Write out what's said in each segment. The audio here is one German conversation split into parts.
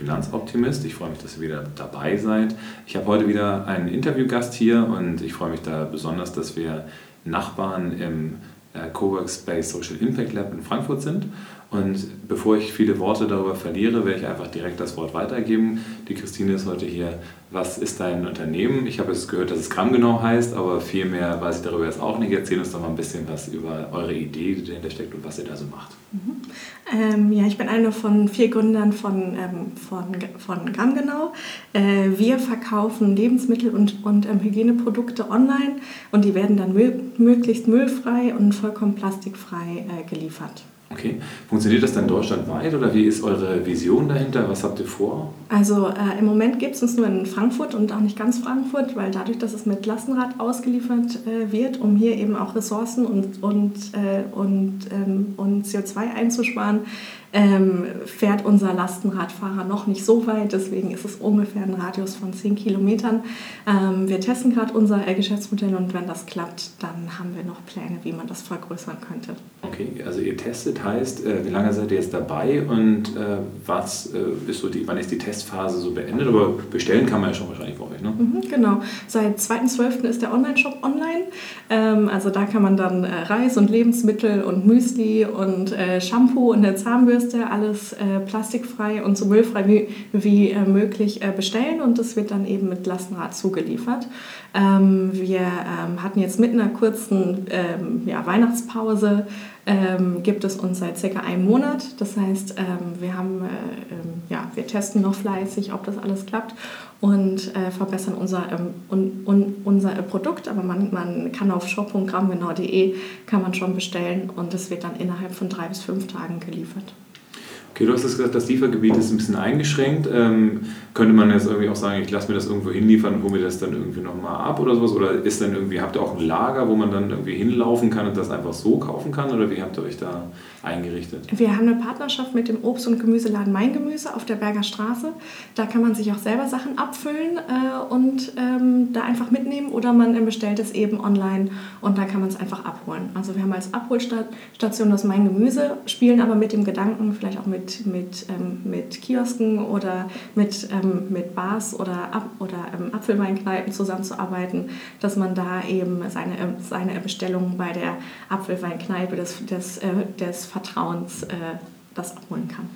Finanzoptimist. Ich freue mich, dass ihr wieder dabei seid. Ich habe heute wieder einen Interviewgast hier und ich freue mich da besonders, dass wir Nachbarn im äh, Coworkspace Social Impact Lab in Frankfurt sind. Und bevor ich viele Worte darüber verliere, werde ich einfach direkt das Wort weitergeben. Die Christine ist heute hier. Was ist dein Unternehmen? Ich habe jetzt gehört, dass es Gramm genau heißt, aber viel mehr weiß ich darüber jetzt auch nicht. Erzähl uns doch mal ein bisschen was über eure Idee, die dahinter steckt und was ihr da so macht. Mhm. Ähm, ja, ich bin eine von vier Gründern von, ähm, von, von Gramm genau. Äh, wir verkaufen Lebensmittel und, und ähm, Hygieneprodukte online und die werden dann mö möglichst müllfrei und vollkommen plastikfrei äh, geliefert. Okay. Funktioniert das dann deutschlandweit oder wie ist eure Vision dahinter? Was habt ihr vor? Also äh, im Moment gibt es uns nur in Frankfurt und auch nicht ganz Frankfurt, weil dadurch, dass es mit Lastenrad ausgeliefert äh, wird, um hier eben auch Ressourcen und, und, äh, und, ähm, und CO2 einzusparen, ähm, fährt unser Lastenradfahrer noch nicht so weit. Deswegen ist es ungefähr ein Radius von 10 Kilometern. Ähm, wir testen gerade unser Geschäftsmodell und wenn das klappt, dann haben wir noch Pläne, wie man das vergrößern könnte. Okay, also ihr testet heißt, äh, wie lange seid ihr jetzt dabei und äh, was äh, ist so die, wann ist die Testphase so beendet? Aber bestellen kann man ja schon wahrscheinlich bei ne? Mhm, genau. Seit 2.12. ist der Online-Shop online. Ähm, also da kann man dann äh, Reis und Lebensmittel und Müsli und äh, Shampoo und eine Zahnbürste Zahnbürste, alles äh, plastikfrei und so müllfrei wie, wie äh, möglich äh, bestellen und das wird dann eben mit Lastenrad zugeliefert. Ähm, wir ähm, hatten jetzt mit einer kurzen ähm, ja, Weihnachtspause ähm, gibt es uns seit circa einem Monat. Das heißt, ähm, wir, haben, äh, ähm, ja, wir testen noch fleißig, ob das alles klappt und äh, verbessern unser, un, un, unser Produkt. Aber man, man kann auf shop.grammgenau.de kann man schon bestellen und es wird dann innerhalb von drei bis fünf Tagen geliefert. Okay, du hast gesagt, das Liefergebiet ist ein bisschen eingeschränkt. Ähm, könnte man jetzt irgendwie auch sagen, ich lasse mir das irgendwo hinliefern und hole mir das dann irgendwie nochmal ab oder sowas? Oder ist dann irgendwie, habt ihr auch ein Lager, wo man dann irgendwie hinlaufen kann und das einfach so kaufen kann? Oder wie habt ihr euch da eingerichtet? Wir haben eine Partnerschaft mit dem Obst- und Gemüseladen Mein Gemüse auf der Berger Straße. Da kann man sich auch selber Sachen abfüllen äh, und ähm, da einfach mitnehmen oder man bestellt es eben online und da kann man es einfach abholen. Also wir haben als Abholstation das Mein Gemüse, spielen aber mit dem Gedanken, vielleicht auch mit mit, ähm, mit Kiosken oder mit, ähm, mit Bars oder, Ab oder ähm, Apfelweinkneipen zusammenzuarbeiten, dass man da eben seine, seine Bestellung bei der Apfelweinkneipe des, des, äh, des Vertrauens äh, das abholen kann.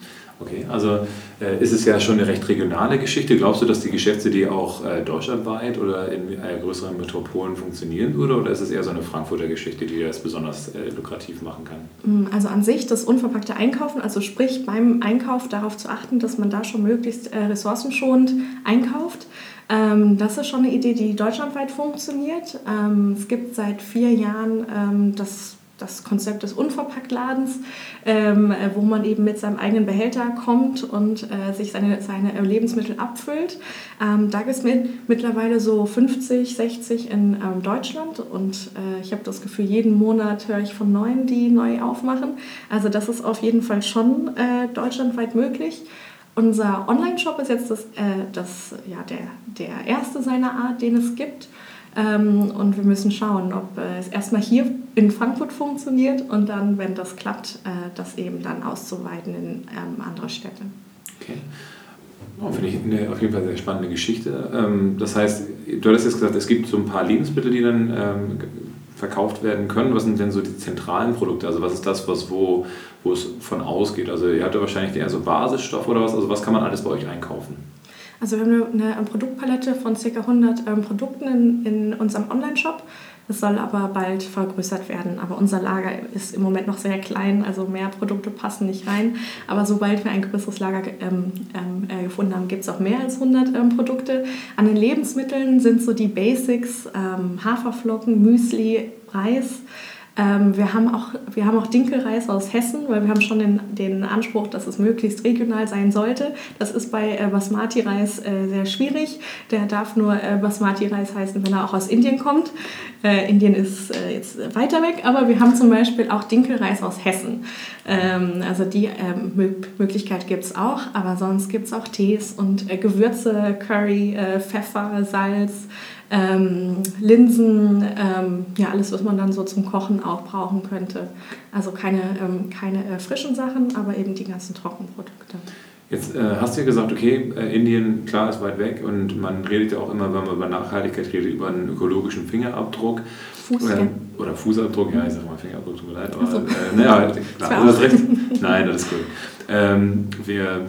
Okay, also äh, ist es ja schon eine recht regionale Geschichte. Glaubst du, dass die Geschäftsidee auch äh, deutschlandweit oder in äh, größeren Metropolen funktionieren würde? Oder ist es eher so eine Frankfurter Geschichte, die das besonders äh, lukrativ machen kann? Mm, also an sich das unverpackte Einkaufen, also sprich beim Einkauf darauf zu achten, dass man da schon möglichst äh, ressourcenschonend einkauft. Ähm, das ist schon eine Idee, die deutschlandweit funktioniert. Ähm, es gibt seit vier Jahren ähm, das das Konzept des Unverpacktladens, ähm, äh, wo man eben mit seinem eigenen Behälter kommt und äh, sich seine, seine Lebensmittel abfüllt. Ähm, da gibt es mit, mittlerweile so 50, 60 in ähm, Deutschland und äh, ich habe das Gefühl, jeden Monat höre ich von neuen, die neu aufmachen. Also das ist auf jeden Fall schon äh, deutschlandweit möglich. Unser Online-Shop ist jetzt das, äh, das, ja, der, der erste seiner Art, den es gibt. Ähm, und wir müssen schauen, ob äh, es erstmal hier in Frankfurt funktioniert und dann, wenn das klappt, äh, das eben dann auszuweiten in ähm, andere Städte. Okay. Oh, Finde ich eine auf jeden Fall sehr spannende Geschichte. Ähm, das heißt, du hattest jetzt gesagt, es gibt so ein paar Lebensmittel, die dann ähm, verkauft werden können. Was sind denn so die zentralen Produkte? Also was ist das, was wo, wo es von ausgeht? Also ihr habt ja wahrscheinlich eher so Basisstoff oder was? Also was kann man alles bei euch einkaufen? Also wir haben eine, Produktpalette von ca. 100 ähm, Produkten in, in unserem Online-Shop. Das soll aber bald vergrößert werden. Aber unser Lager ist im Moment noch sehr klein, also mehr Produkte passen nicht rein. Aber sobald wir ein größeres Lager ähm, ähm, äh, gefunden haben, gibt es auch mehr als 100 ähm, Produkte. An den Lebensmitteln sind so die Basics, ähm, Haferflocken, Müsli, Reis. Ähm, wir, haben auch, wir haben auch Dinkelreis aus Hessen, weil wir haben schon den, den Anspruch, dass es möglichst regional sein sollte. Das ist bei äh, Basmati-Reis äh, sehr schwierig. Der darf nur äh, Basmati-Reis heißen, wenn er auch aus Indien kommt. Äh, Indien ist äh, jetzt weiter weg, aber wir haben zum Beispiel auch Dinkelreis aus Hessen. Ähm, also die ähm, Möglichkeit gibt es auch, aber sonst gibt es auch Tees und äh, Gewürze, Curry, Pfeffer, Salz, ähm, Linsen, ähm, ja alles, was man dann so zum Kochen auch brauchen könnte. Also keine, ähm, keine äh, frischen Sachen, aber eben die ganzen Trockenprodukte. Jetzt äh, hast du ja gesagt, okay, äh, Indien, klar, ist weit weg und man redet ja auch immer, wenn man über Nachhaltigkeit redet, über einen ökologischen Fingerabdruck. Fuß, oder Fußabdruck, ja, ich sage mal Fingerabdruck, tut mir leid, aber so. äh, naja, klar, das recht. Nein, das ist gut. Ähm, wir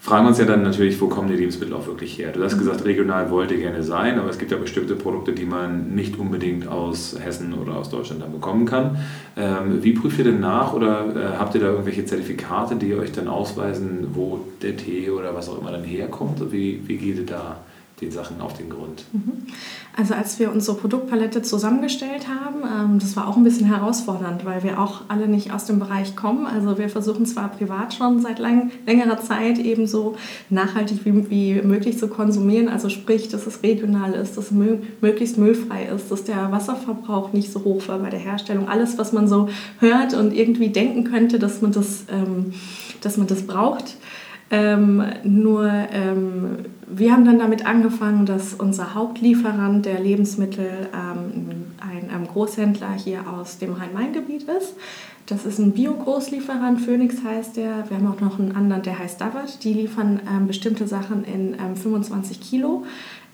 fragen uns ja dann natürlich, wo kommen die Lebensmittel auch wirklich her? Du hast mhm. gesagt, regional wollte gerne sein, aber es gibt ja bestimmte Produkte, die man nicht unbedingt aus Hessen oder aus Deutschland dann bekommen kann. Ähm, wie prüft ihr denn nach oder äh, habt ihr da irgendwelche Zertifikate, die euch dann ausweisen, wo der Tee oder was auch immer dann herkommt? Wie, wie geht ihr da den Sachen auf den Grund? Mhm. Also als wir unsere Produktpalette zusammengestellt haben, ähm, das war auch ein bisschen herausfordernd, weil wir auch alle nicht aus dem Bereich kommen. Also wir versuchen zwar privat schon seit lang, längerer Zeit eben so nachhaltig wie, wie möglich zu konsumieren, also sprich, dass es regional ist, dass es mö möglichst müllfrei ist, dass der Wasserverbrauch nicht so hoch war bei der Herstellung. Alles, was man so hört und irgendwie denken könnte, dass man das, ähm, dass man das braucht. Ähm, nur ähm, wir haben dann damit angefangen, dass unser Hauptlieferant der Lebensmittel ähm, ein, ein, Großhändler hier aus dem Rhein-Main-Gebiet ist. Das ist ein Bio-Großlieferant, Phoenix heißt der. Wir haben auch noch einen anderen, der heißt Davat. Die liefern ähm, bestimmte Sachen in 25 ähm, Kilo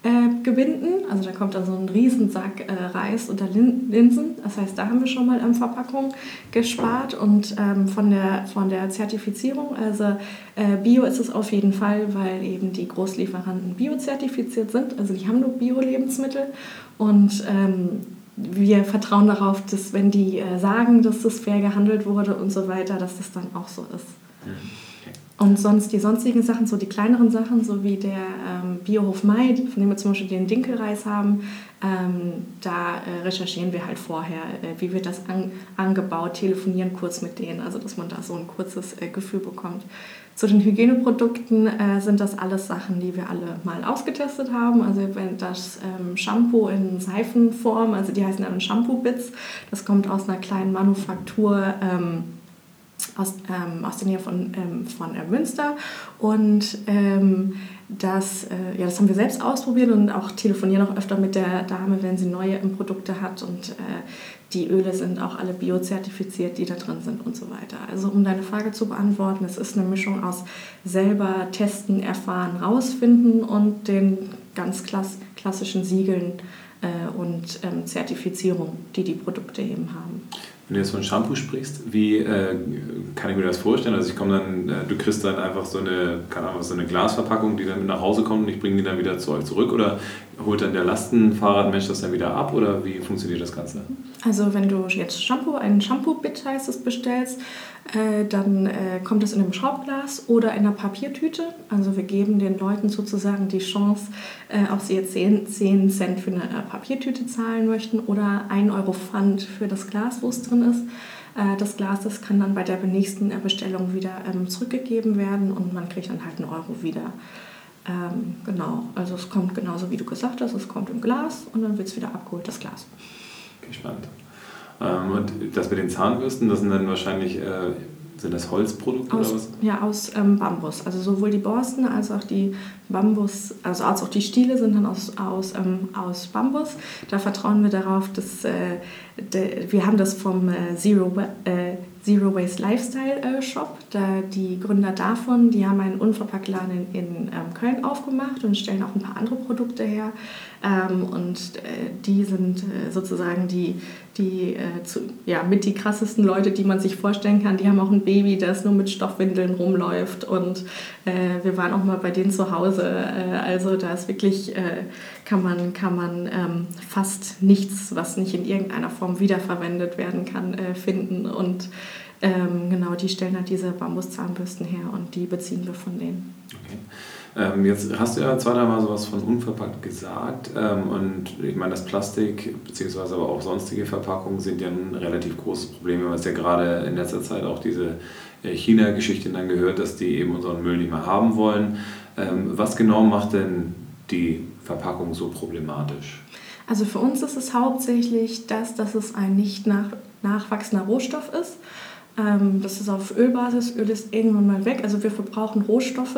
äh, gebinden. Also da kommt dann so ein Riesensack äh, Reis oder Lin Linsen. Das heißt, da haben wir schon mal ähm, Verpackung gespart und ähm, von, der, von der Zertifizierung, also äh, Bio ist es auf jeden Fall, weil eben die Großlieferanten biozertifiziert sind. Also die haben nur Bio-Lebensmittel und ähm, wir vertrauen darauf, dass wenn die äh, sagen, dass das fair gehandelt wurde und so weiter, dass das dann auch so ist. Mhm. Und sonst die sonstigen Sachen, so die kleineren Sachen, so wie der ähm, Biohof Mai, von dem wir zum Beispiel den Dinkelreis haben, ähm, da äh, recherchieren wir halt vorher, äh, wie wird das an, angebaut, telefonieren kurz mit denen, also dass man da so ein kurzes äh, Gefühl bekommt. Zu den Hygieneprodukten äh, sind das alles Sachen, die wir alle mal ausgetestet haben. Also wenn das ähm, Shampoo in Seifenform, also die heißen dann Shampoo-Bits, das kommt aus einer kleinen Manufaktur ähm, aus, ähm, aus der Nähe von, ähm, von äh, Münster. Und ähm, das, äh, ja, das haben wir selbst ausprobiert und auch telefonieren auch öfter mit der Dame, wenn sie neue Produkte hat. Und äh, die Öle sind auch alle biozertifiziert, die da drin sind und so weiter. Also um deine Frage zu beantworten, es ist eine Mischung aus selber testen, erfahren, rausfinden und den ganz klass klassischen Siegeln äh, und ähm, Zertifizierung, die die Produkte eben haben. Wenn du jetzt von Shampoo sprichst, wie äh, kann ich mir das vorstellen? Also ich komme dann, äh, du kriegst dann einfach so eine, keine Ahnung, so eine Glasverpackung, die dann mit nach Hause kommt und ich bringe die dann wieder zu euch zurück oder holt dann der Lastenfahrradmensch das dann wieder ab oder wie funktioniert das Ganze? Also wenn du jetzt Shampoo, einen Shampoo-Bit heißt es, bestellst, äh, dann äh, kommt es in einem Schraubglas oder in einer Papiertüte. Also wir geben den Leuten sozusagen die Chance, äh, ob sie jetzt 10, 10 Cent für eine äh, Papiertüte zahlen möchten oder 1 Euro Pfand für das Glas, wo es drin ist. Äh, das Glas das kann dann bei der nächsten äh, Bestellung wieder ähm, zurückgegeben werden und man kriegt dann halt einen Euro wieder. Ähm, genau, also es kommt genauso wie du gesagt hast, es kommt im Glas und dann wird es wieder abgeholt, das Glas. Gespannt. Ähm, und das mit den Zahnbürsten, das sind dann wahrscheinlich, äh, sind das Holzprodukte aus, oder was? Ja, aus ähm, Bambus. Also sowohl die Borsten als auch die Bambus, also als auch die Stiele sind dann aus, aus, ähm, aus Bambus. Da vertrauen wir darauf, dass äh, de, wir haben das vom äh, Zero, äh, Zero Waste Lifestyle äh, Shop. Da die Gründer davon, die haben einen Unverpacktladen in, ähm, Köln aufgemacht und stellen auch ein paar andere Produkte her. Ähm, und äh, die sind äh, sozusagen die, die äh, zu, ja, mit die krassesten Leute, die man sich vorstellen kann. Die haben auch ein Baby, das nur mit Stoffwindeln rumläuft. Und äh, wir waren auch mal bei denen zu Hause. Äh, also da ist wirklich, kann man, kann man ähm, fast nichts, was nicht in irgendeiner Form wiederverwendet werden kann, finden. Und ähm, genau, die stellen halt diese Bambuszahnbürsten her und die beziehen wir von denen. Okay. Ähm, jetzt hast du ja zwei, dreimal sowas von unverpackt gesagt. Ähm, und ich meine, das Plastik beziehungsweise aber auch sonstige Verpackungen sind ja ein relativ großes Problem. Wir haben jetzt ja gerade in letzter Zeit auch diese äh, China-Geschichte dann gehört, dass die eben unseren Müll nicht mehr haben wollen. Ähm, was genau macht denn die Verpackung so problematisch? Also für uns ist es hauptsächlich das, dass es ein nicht nach, nachwachsender Rohstoff ist das ist auf Ölbasis. Öl ist irgendwann mal weg. Also wir verbrauchen Rohstoffe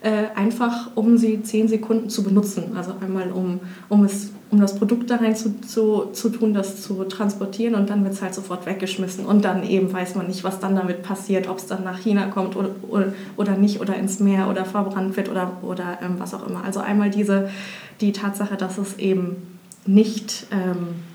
äh, einfach, um sie zehn Sekunden zu benutzen. Also einmal, um, um, es, um das Produkt da rein zu, zu, zu tun, das zu transportieren und dann wird es halt sofort weggeschmissen. Und dann eben weiß man nicht, was dann damit passiert, ob es dann nach China kommt oder, oder, oder nicht oder ins Meer oder verbrannt wird oder, oder ähm, was auch immer. Also einmal diese, die Tatsache, dass es eben nicht... Ähm,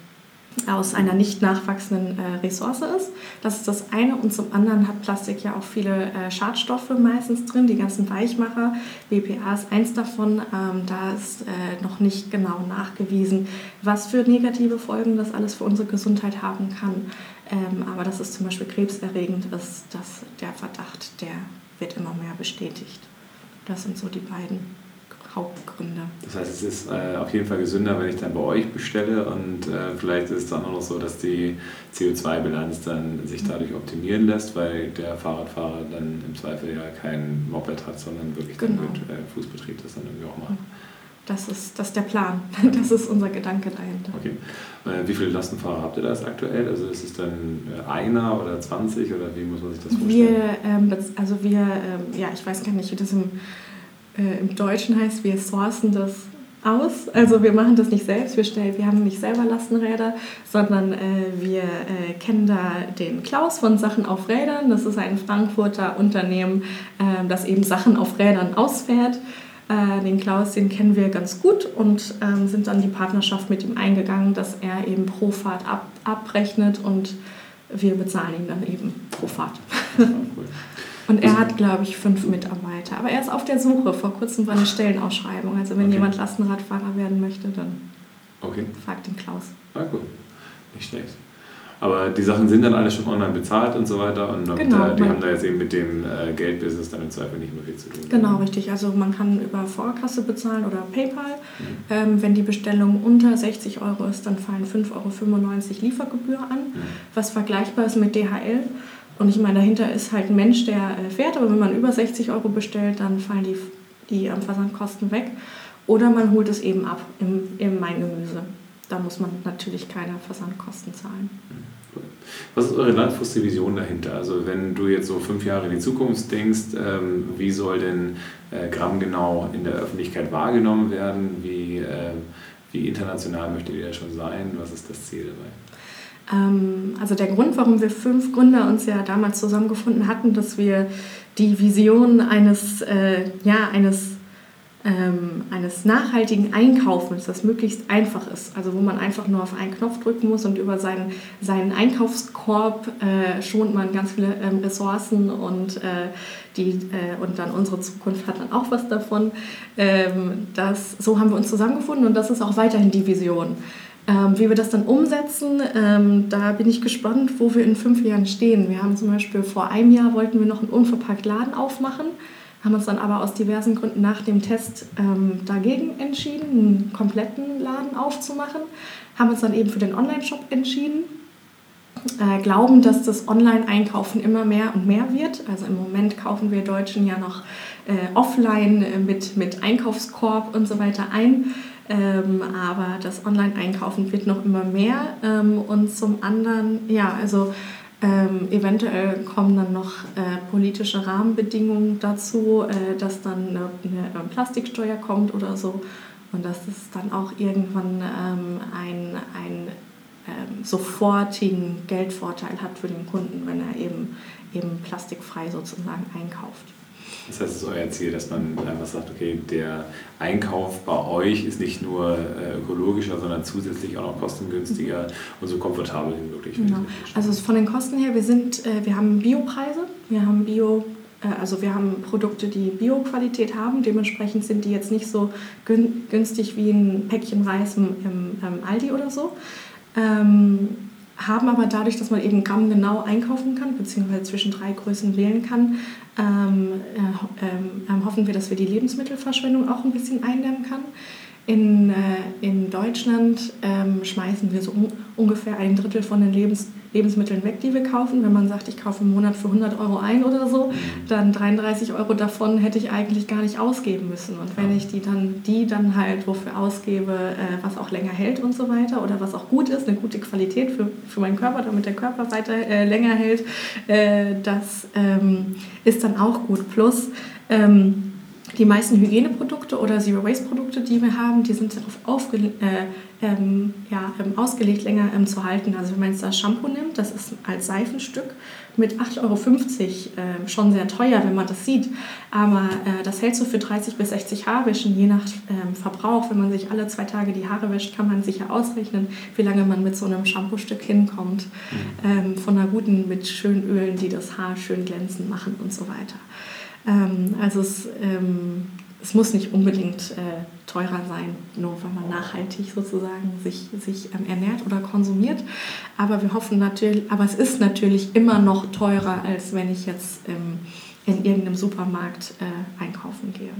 aus einer nicht nachwachsenden äh, Ressource ist. Das ist das eine. Und zum anderen hat Plastik ja auch viele äh, Schadstoffe meistens drin, die ganzen Weichmacher. BPA ist eins davon. Ähm, da ist äh, noch nicht genau nachgewiesen, was für negative Folgen das alles für unsere Gesundheit haben kann. Ähm, aber dass es zum Beispiel krebserregend ist, dass der Verdacht, der wird immer mehr bestätigt. Das sind so die beiden Hauptgründe. Das heißt, es ist äh, auf jeden Fall gesünder, wenn ich dann bei euch bestelle und äh, vielleicht ist es dann auch noch so, dass die CO2-Bilanz dann sich dadurch optimieren lässt, weil der Fahrradfahrer dann im Zweifel ja kein Moped hat, sondern wirklich genau. den äh, Fußbetrieb das dann irgendwie auch macht. Das ist, das ist der Plan. Das ist unser Gedanke dahinter. Okay. Äh, wie viele Lastenfahrer habt ihr da aktuell? Also ist es dann äh, einer oder 20 oder wie muss man sich das vorstellen? Wir, ähm, also wir, ähm, ja, ich weiß gar nicht, wie das im äh, im Deutschen heißt, wir sourcen das aus. Also wir machen das nicht selbst, wir, stellen, wir haben nicht selber Lastenräder, sondern äh, wir äh, kennen da den Klaus von Sachen auf Rädern. Das ist ein Frankfurter Unternehmen, äh, das eben Sachen auf Rädern ausfährt. Äh, den Klaus, den kennen wir ganz gut und ähm, sind dann die Partnerschaft mit ihm eingegangen, dass er eben pro Fahrt ab, abrechnet und wir bezahlen ihn dann eben pro Fahrt. Ja, cool. Und er hat, glaube ich, fünf Mitarbeiter. Aber er ist auf der Suche. Vor kurzem war eine Stellenausschreibung. Also wenn okay. jemand Lastenradfahrer werden möchte, dann okay. fragt den Klaus. Ah, gut. Nicht schlecht. Aber die Sachen sind dann alle schon online bezahlt und so weiter. Und genau, die haben da jetzt eben mit dem äh, Geldbusiness dann im Zweifel nicht mehr viel zu tun. Genau, richtig. Also man kann über Vorkasse bezahlen oder PayPal. Mhm. Ähm, wenn die Bestellung unter 60 Euro ist, dann fallen 5,95 Euro Liefergebühr an, mhm. was vergleichbar ist mit DHL. Und ich meine, dahinter ist halt ein Mensch, der äh, fährt, aber wenn man über 60 Euro bestellt, dann fallen die, die Versandkosten weg. Oder man holt es eben ab im, im Gemüse. Da muss man natürlich keine Versandkosten zahlen. Was ist eure langfristige Vision dahinter? Also wenn du jetzt so fünf Jahre in die Zukunft denkst, ähm, wie soll denn äh, Gramm genau in der Öffentlichkeit wahrgenommen werden? Wie, äh, wie international möchtet ihr schon sein? Was ist das Ziel dabei? Ähm, also der Grund, warum wir fünf Gründer uns ja damals zusammengefunden hatten, dass wir die Vision eines, äh, ja, eines, ähm, eines nachhaltigen Einkaufens, das möglichst einfach ist, also wo man einfach nur auf einen Knopf drücken muss und über seinen, seinen Einkaufskorb äh, schont man ganz viele ähm, Ressourcen und, äh, die, äh, und dann unsere Zukunft hat dann auch was davon. Ähm, das, so haben wir uns zusammengefunden und das ist auch weiterhin die Vision. Ähm, wie wir das dann umsetzen, ähm, da bin ich gespannt, wo wir in fünf Jahren stehen. Wir haben zum Beispiel vor einem Jahr wollten wir noch einen unverpackt Laden aufmachen, haben uns dann aber aus diversen Gründen nach dem Test ähm, dagegen entschieden, einen kompletten Laden aufzumachen, haben uns dann eben für den Online-Shop entschieden. Äh, glauben, dass das Online-Einkaufen immer mehr und mehr wird. Also im Moment kaufen wir Deutschen ja noch äh, offline äh, mit, mit Einkaufskorb und so weiter ein. Ähm, aber das Online-Einkaufen wird noch immer mehr. Ähm, und zum anderen, ja, also ähm, eventuell kommen dann noch äh, politische Rahmenbedingungen dazu, äh, dass dann eine, eine, Plastiksteuer kommt oder so. Und dass es dann auch irgendwann ähm, ein, ein ähm, sofortigen Geldvorteil hat für den Kunden, wenn er eben, eben plastikfrei sozusagen einkauft. Das heißt, es ist euer Ziel, dass man einfach sagt, okay, der Einkauf bei euch ist nicht nur äh, ökologischer, sondern zusätzlich auch noch kostengünstiger und so komfortabel wie möglich. Genau. Also von den Kosten her, wir sind, äh, wir haben Biopreise, wir haben Bio äh, also wir haben Produkte, die Bio-Qualität haben. Dementsprechend sind die jetzt nicht so günstig wie ein Päckchen Reis im, im Aldi oder so. Haben aber dadurch, dass man eben Gramm genau einkaufen kann, beziehungsweise zwischen drei Größen wählen kann, ähm, äh, äh, hoffen wir, dass wir die Lebensmittelverschwendung auch ein bisschen eindämmen kann. In, äh, in Deutschland ähm, schmeißen wir so un ungefähr ein Drittel von den Lebens Lebensmitteln weg, die wir kaufen. Wenn man sagt, ich kaufe im Monat für 100 Euro ein oder so, mhm. dann 33 Euro davon hätte ich eigentlich gar nicht ausgeben müssen. Und wenn ich die dann, die dann halt wofür ausgebe, äh, was auch länger hält und so weiter oder was auch gut ist, eine gute Qualität für, für meinen Körper, damit der Körper weiter äh, länger hält, äh, das ähm, ist dann auch gut. Plus, ähm, die meisten Hygieneprodukte oder Zero-Waste-Produkte, die wir haben, die sind darauf aufge äh, ähm, ja, ähm, ausgelegt, länger ähm, zu halten. Also wenn man jetzt das Shampoo nimmt, das ist als Seifenstück mit 8,50 Euro äh, schon sehr teuer, wenn man das sieht. Aber äh, das hält so für 30 bis 60 Haarwäschen, je nach ähm, Verbrauch. Wenn man sich alle zwei Tage die Haare wäscht, kann man sicher ausrechnen, wie lange man mit so einem Shampoo-Stück hinkommt. Mhm. Ähm, von einer guten, mit schönen Ölen, die das Haar schön glänzend machen und so weiter. Ähm, also es, ähm, es muss nicht unbedingt äh, teurer sein, nur weil man nachhaltig sozusagen sich, sich ähm, ernährt oder konsumiert. Aber wir hoffen natürlich, aber es ist natürlich immer noch teurer, als wenn ich jetzt ähm, in irgendeinem Supermarkt äh, einkaufen gehe.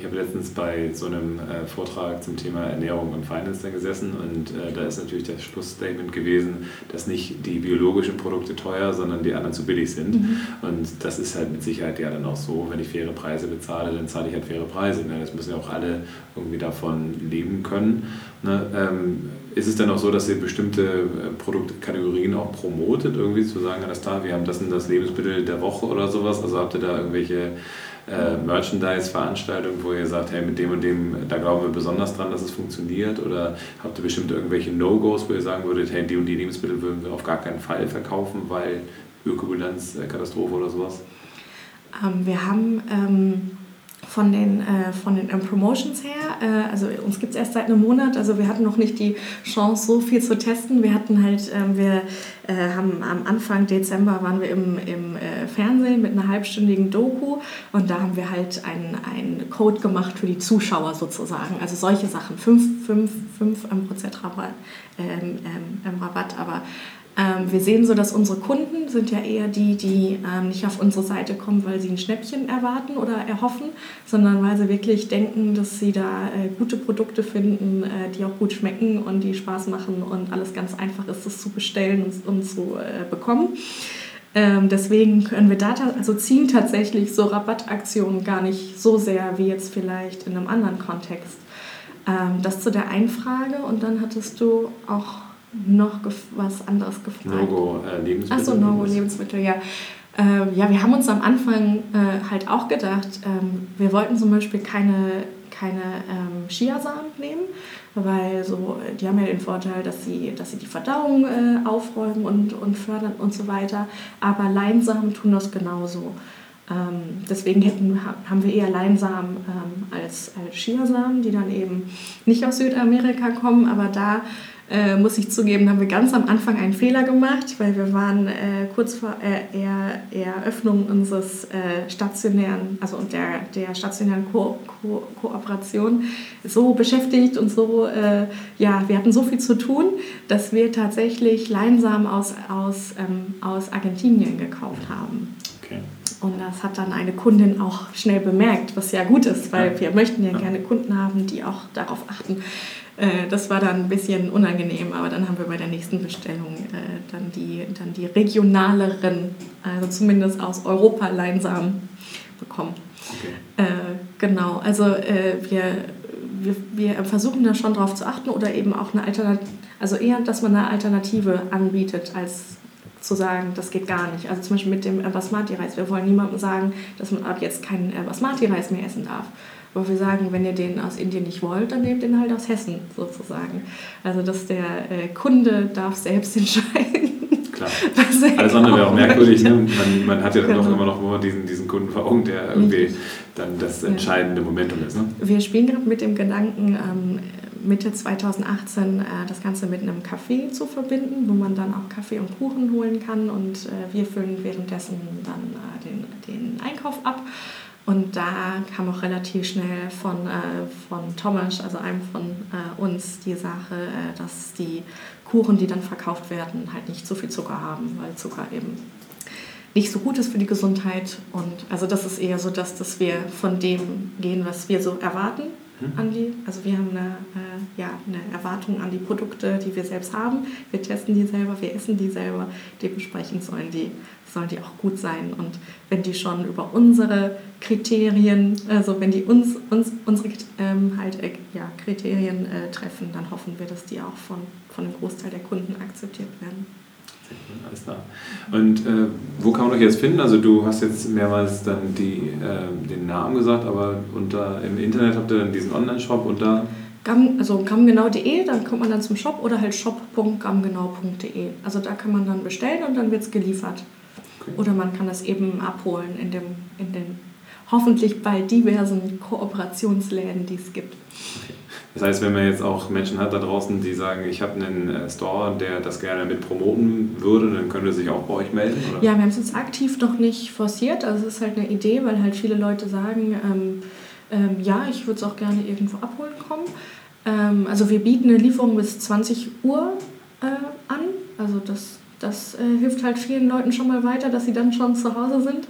Ich habe letztens bei so einem äh, Vortrag zum Thema Ernährung und Finance gesessen und äh, da ist natürlich das Schlussstatement gewesen, dass nicht die biologischen Produkte teuer, sondern die anderen zu billig sind. Mhm. Und das ist halt mit Sicherheit ja dann auch so, wenn ich faire Preise bezahle, dann zahle ich halt faire Preise. Ne? Das müssen ja auch alle irgendwie davon leben können. Ne? Ähm, ist es dann auch so, dass ihr bestimmte äh, Produktkategorien auch promotet, irgendwie zu sagen, alles klar, wir haben das und das Lebensmittel der Woche oder sowas? Also habt ihr da irgendwelche äh, Merchandise-Veranstaltung, wo ihr sagt, hey, mit dem und dem, da glauben wir besonders dran, dass es funktioniert? Oder habt ihr bestimmt irgendwelche No-Gos, wo ihr sagen würdet, hey, die und die Lebensmittel würden wir auf gar keinen Fall verkaufen, weil Ökobilanz, äh, Katastrophe oder sowas? Ähm, wir haben ähm, von den, äh, von den ähm, Promotions her. Äh, also uns gibt es erst seit einem Monat, also wir hatten noch nicht die Chance, so viel zu testen. Wir hatten halt, ähm, wir äh, haben am Anfang Dezember waren wir im, im äh, Fernsehen mit einer halbstündigen Doku und da haben wir halt einen, Code gemacht für die Zuschauer sozusagen. Also solche Sachen, 5, 5, 5 Prozent Rabatt, ähm, ähm, Rabatt aber ähm, wir sehen so, dass unsere Kunden sind ja eher die, die ähm, nicht auf unsere Seite kommen, weil sie ein Schnäppchen erwarten oder erhoffen, sondern weil sie wirklich denken, dass sie da äh, gute Produkte finden, äh, die auch gut schmecken und die Spaß machen und alles ganz einfach ist, das zu bestellen und, und zu äh, bekommen. Ähm, deswegen können wir da, also ziehen tatsächlich so Rabattaktionen gar nicht so sehr wie jetzt vielleicht in einem anderen Kontext. Ähm, das zu der Einfrage und dann hattest du auch noch was anderes gefragt. No-Go äh, Lebensmittel. Achso, No-Go Lebensmittel, ja. Äh, ja, wir haben uns am Anfang äh, halt auch gedacht, ähm, wir wollten zum Beispiel keine, keine ähm, Chiasamen nehmen, weil so, die haben ja den Vorteil, dass sie, dass sie die Verdauung äh, aufräumen und, und fördern und so weiter. Aber Leinsamen tun das genauso. Ähm, deswegen hätten, haben wir eher Leinsamen ähm, als, als Chiasamen, die dann eben nicht aus Südamerika kommen, aber da äh, muss ich zugeben, haben wir ganz am Anfang einen Fehler gemacht, weil wir waren äh, kurz vor äh, er Eröffnung unseres äh, stationären, also der, der stationären Ko Ko Kooperation so beschäftigt und so, äh, ja, wir hatten so viel zu tun, dass wir tatsächlich Leinsamen aus, aus, ähm, aus Argentinien gekauft haben. Und das hat dann eine Kundin auch schnell bemerkt, was ja gut ist, weil wir möchten ja gerne Kunden haben, die auch darauf achten, äh, das war dann ein bisschen unangenehm, aber dann haben wir bei der nächsten Bestellung äh, dann, die, dann die regionaleren, also zumindest aus Europa Leinsamen bekommen. Okay. Äh, genau, also wir, wir, wir versuchen da schon drauf zu achten oder eben auch eine Alternative, also eher, dass man eine Alternative anbietet, als zu sagen, das geht gar nicht. Also zum Beispiel mit dem Basmati-Reis. Wir wollen niemandem sagen, dass man ab jetzt keinen Basmati-Reis mehr essen darf. Wo wir sagen, wenn ihr den aus Indien nicht wollt, dann nehmt den halt aus Hessen sozusagen. Also dass der äh, Kunde darf selbst entscheiden. Klar. Alles andere wäre auch merkwürdig. Ne? Man, man, hat ja dann genau. doch immer noch diesen, diesen Kunden vor Augen, der irgendwie dann das entscheidende. Momentum ist. Ne? Wir spielen gerade mit dem Gedanken, ähm, Mitte 2018 äh, das Ganze mit einem Café zu verbinden, wo man dann auch Kaffee und Kuchen holen kann und äh, wir füllen währenddessen dann äh, den, den Einkauf ab. Und da kam auch relativ schnell von, äh, von Thomas, also einem von äh, uns, die Sache, äh, dass die Kuchen, die dann verkauft werden, halt nicht so viel Zucker haben, weil Zucker eben nicht so gut ist für die Gesundheit. Und also das ist eher so, dass, dass wir von dem gehen, was wir so erwarten hm. an die, also wir haben eine, äh, ja, eine Erwartung an die Produkte, die wir selbst haben. Wir testen die selber, wir essen die selber. Dementsprechend sollen die, sollen die auch gut sein. Und wenn die schon über unsere Kriterien, also wenn die uns, uns unsere ähm, halt, äh, ja, Kriterien äh, treffen, dann hoffen wir, dass die auch von, von einem Großteil der Kunden akzeptiert werden. Alles klar. Und äh, wo kann man euch jetzt finden? Also du hast jetzt mehrmals dann die, äh, den Namen gesagt, aber unter, im Internet habt ihr dann diesen Online-Shop unter... Gam, also gamgenau.de, dann kommt man dann zum Shop oder halt shop.gamgenau.de. Also da kann man dann bestellen und dann wird es geliefert. Okay. Oder man kann das eben abholen in, dem, in den hoffentlich bei diversen Kooperationsläden, die es gibt. Okay. Das heißt, wenn man jetzt auch Menschen hat da draußen, die sagen, ich habe einen äh, Store, der das gerne mit promoten würde, dann können sie sich auch bei euch melden? Oder? Ja, wir haben es jetzt aktiv noch nicht forciert. Also es ist halt eine Idee, weil halt viele Leute sagen, ähm, ähm, ja, ich würde es auch gerne irgendwo abholen kommen. Ähm, also wir bieten eine Lieferung bis 20 Uhr äh, an. Also das, das äh, hilft halt vielen Leuten schon mal weiter, dass sie dann schon zu Hause sind.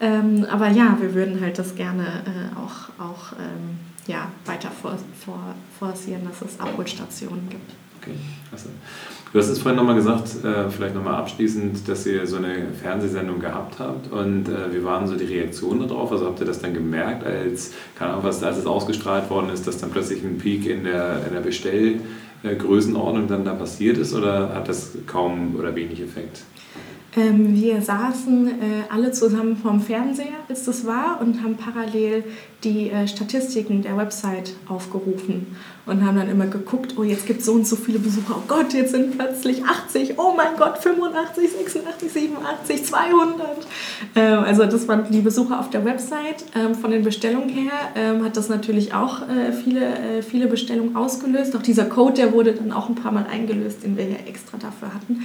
Ähm, aber ja, wir würden halt das gerne äh, auch, auch ähm, ja, weiter for, for, forcieren, dass es Abholstationen gibt. Okay, klasse. Du hast es vorhin nochmal gesagt, äh, vielleicht nochmal abschließend, dass ihr so eine Fernsehsendung gehabt habt und äh, wie waren so die Reaktionen darauf? Also habt ihr das dann gemerkt, als, keine Ahnung, was, als es ausgestrahlt worden ist, dass dann plötzlich ein Peak in der, in der Bestellgrößenordnung dann da passiert ist oder hat das kaum oder wenig Effekt? Ähm, wir saßen äh, alle zusammen vorm Fernseher, als das war, und haben parallel die äh, Statistiken der Website aufgerufen und haben dann immer geguckt, oh, jetzt gibt es so und so viele Besucher, oh Gott, jetzt sind plötzlich 80, oh mein Gott, 85, 86, 87, 200. Ähm, also das waren die Besucher auf der Website. Ähm, von den Bestellungen her ähm, hat das natürlich auch äh, viele, äh, viele Bestellungen ausgelöst. Auch dieser Code, der wurde dann auch ein paar Mal eingelöst, den wir ja extra dafür hatten.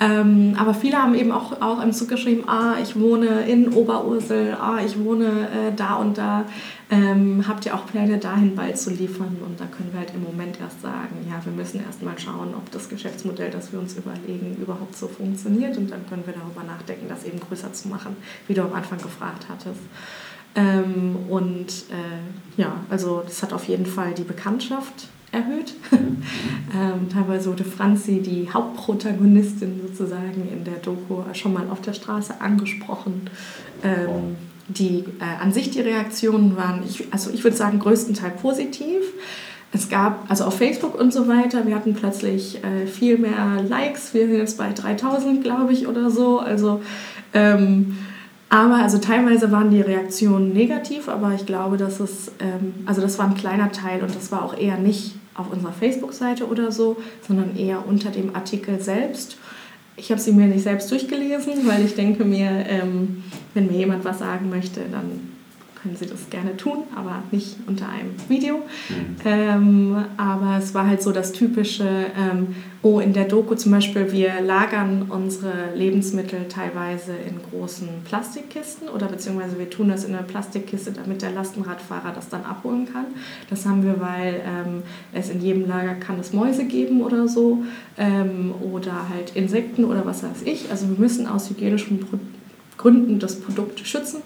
Ähm, aber viele haben eben auch, auch im Zug geschrieben, ah, ich wohne in Oberursel, ah, ich wohne äh, da und da. Ähm, habt ihr auch Pläne, dahin bald zu liefern? Und da können wir halt im Moment erst sagen, ja, wir müssen erst mal schauen, ob das Geschäftsmodell, das wir uns überlegen, überhaupt so funktioniert. Und dann können wir darüber nachdenken, das eben größer zu machen, wie du am Anfang gefragt hattest. Ähm, und äh, ja, also das hat auf jeden Fall die Bekanntschaft erhöht. ähm, teilweise wurde Franzi, die Hauptprotagonistin sozusagen in der Doku, schon mal auf der Straße angesprochen. Ähm, die äh, an sich die Reaktionen waren, ich, also ich würde sagen, größtenteils positiv. Es gab, also auf Facebook und so weiter, wir hatten plötzlich äh, viel mehr Likes. Wir sind jetzt bei 3000, glaube ich, oder so. Also, ähm, aber also teilweise waren die Reaktionen negativ, aber ich glaube, dass es, ähm, also das war ein kleiner Teil und das war auch eher nicht auf unserer Facebook-Seite oder so, sondern eher unter dem Artikel selbst. Ich habe sie mir nicht selbst durchgelesen, weil ich denke mir, ähm, wenn mir jemand was sagen möchte, dann können Sie das gerne tun, aber nicht unter einem Video. Mhm. Ähm, aber es war halt so das typische, ähm, oh, in der Doku zum Beispiel, wir lagern unsere Lebensmittel teilweise in großen Plastikkisten oder beziehungsweise wir tun das in eine Plastikkiste, damit der Lastenradfahrer das dann abholen kann. Das haben wir, weil ähm, es in jedem Lager kann es Mäuse geben oder so ähm, oder halt Insekten oder was weiß ich. Also wir müssen aus hygienischen Gründen das Produkt schützen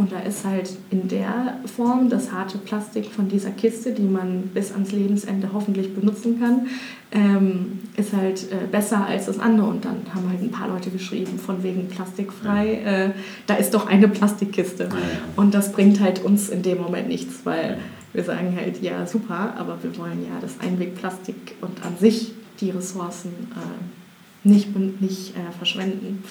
und da ist halt in der Form das harte Plastik von dieser Kiste, die man bis ans Lebensende hoffentlich benutzen kann, ähm, ist halt äh, besser als das andere. Und dann haben halt ein paar Leute geschrieben, von wegen plastikfrei, äh, da ist doch eine Plastikkiste. Und das bringt halt uns in dem Moment nichts, weil wir sagen halt, ja, super, aber wir wollen ja das Einwegplastik und an sich die Ressourcen äh, nicht, nicht äh, verschwenden.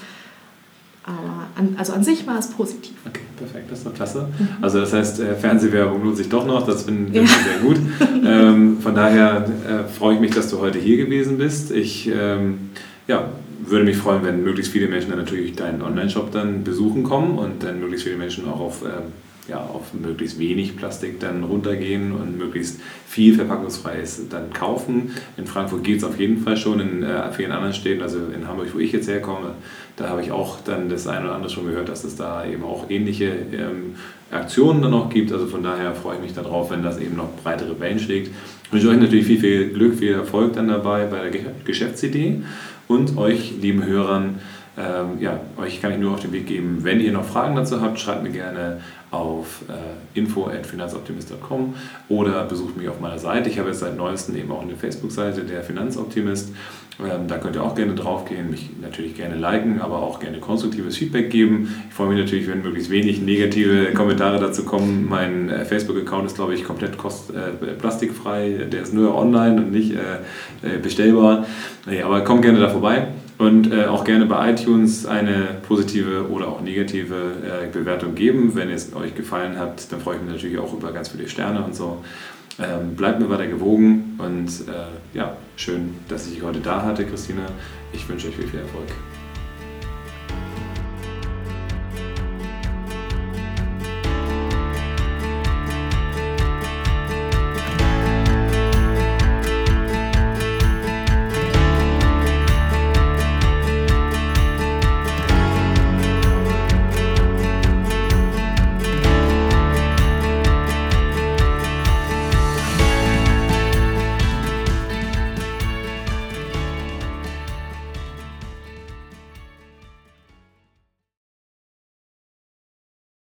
Aber an, also an sich war es positiv. Okay, perfekt, das ist doch klasse. Mhm. Also das heißt, äh, Fernsehwerbung lohnt sich doch noch, das finde find ja. ich sehr gut. ähm, von daher äh, freue ich mich, dass du heute hier gewesen bist. Ich ähm, ja, würde mich freuen, wenn möglichst viele Menschen dann natürlich deinen Online-Shop dann besuchen kommen und dann möglichst viele Menschen auch auf ähm, ja, auf möglichst wenig Plastik dann runtergehen und möglichst viel verpackungsfreies dann kaufen. In Frankfurt geht es auf jeden Fall schon, in äh, vielen anderen Städten, also in Hamburg, wo ich jetzt herkomme, da habe ich auch dann das eine oder andere schon gehört, dass es da eben auch ähnliche ähm, Aktionen dann noch gibt. Also von daher freue ich mich darauf, wenn das eben noch breitere Wellen schlägt. Ich wünsche euch natürlich viel, viel Glück, viel Erfolg dann dabei bei der Geschäftsidee und euch, lieben Hörern, Ähm, ja, euch kann ich nur auf den Weg geben, wenn ihr noch Fragen dazu habt, schreibt mir gerne auf äh, info.finanzoptimist.com oder besucht mich auf meiner Seite. Ich habe jetzt seit neuestem eben auch eine Facebook-Seite, der Finanzoptimist. Ähm, da könnt ihr auch gerne drauf gehen, mich natürlich gerne liken, aber auch gerne konstruktives Feedback geben. Ich freue mich natürlich, wenn möglichst wenig negative Kommentare dazu kommen. Mein äh, Facebook-Account ist, glaube ich, komplett kost, äh, plastikfrei. Der ist nur online und nicht äh, äh bestellbar. Nee, aber kommt gerne da vorbei. Und äh, auch gerne bei iTunes eine positive oder auch negative äh, Bewertung geben. Wenn es euch gefallen hat, dann freue ich mich natürlich auch über ganz viele Sterne und so. Ähm, bleibt mir weiter gewogen und äh, ja, schön, dass ich dich heute da hatte, Christina. Ich wünsche euch viel, viel Erfolg.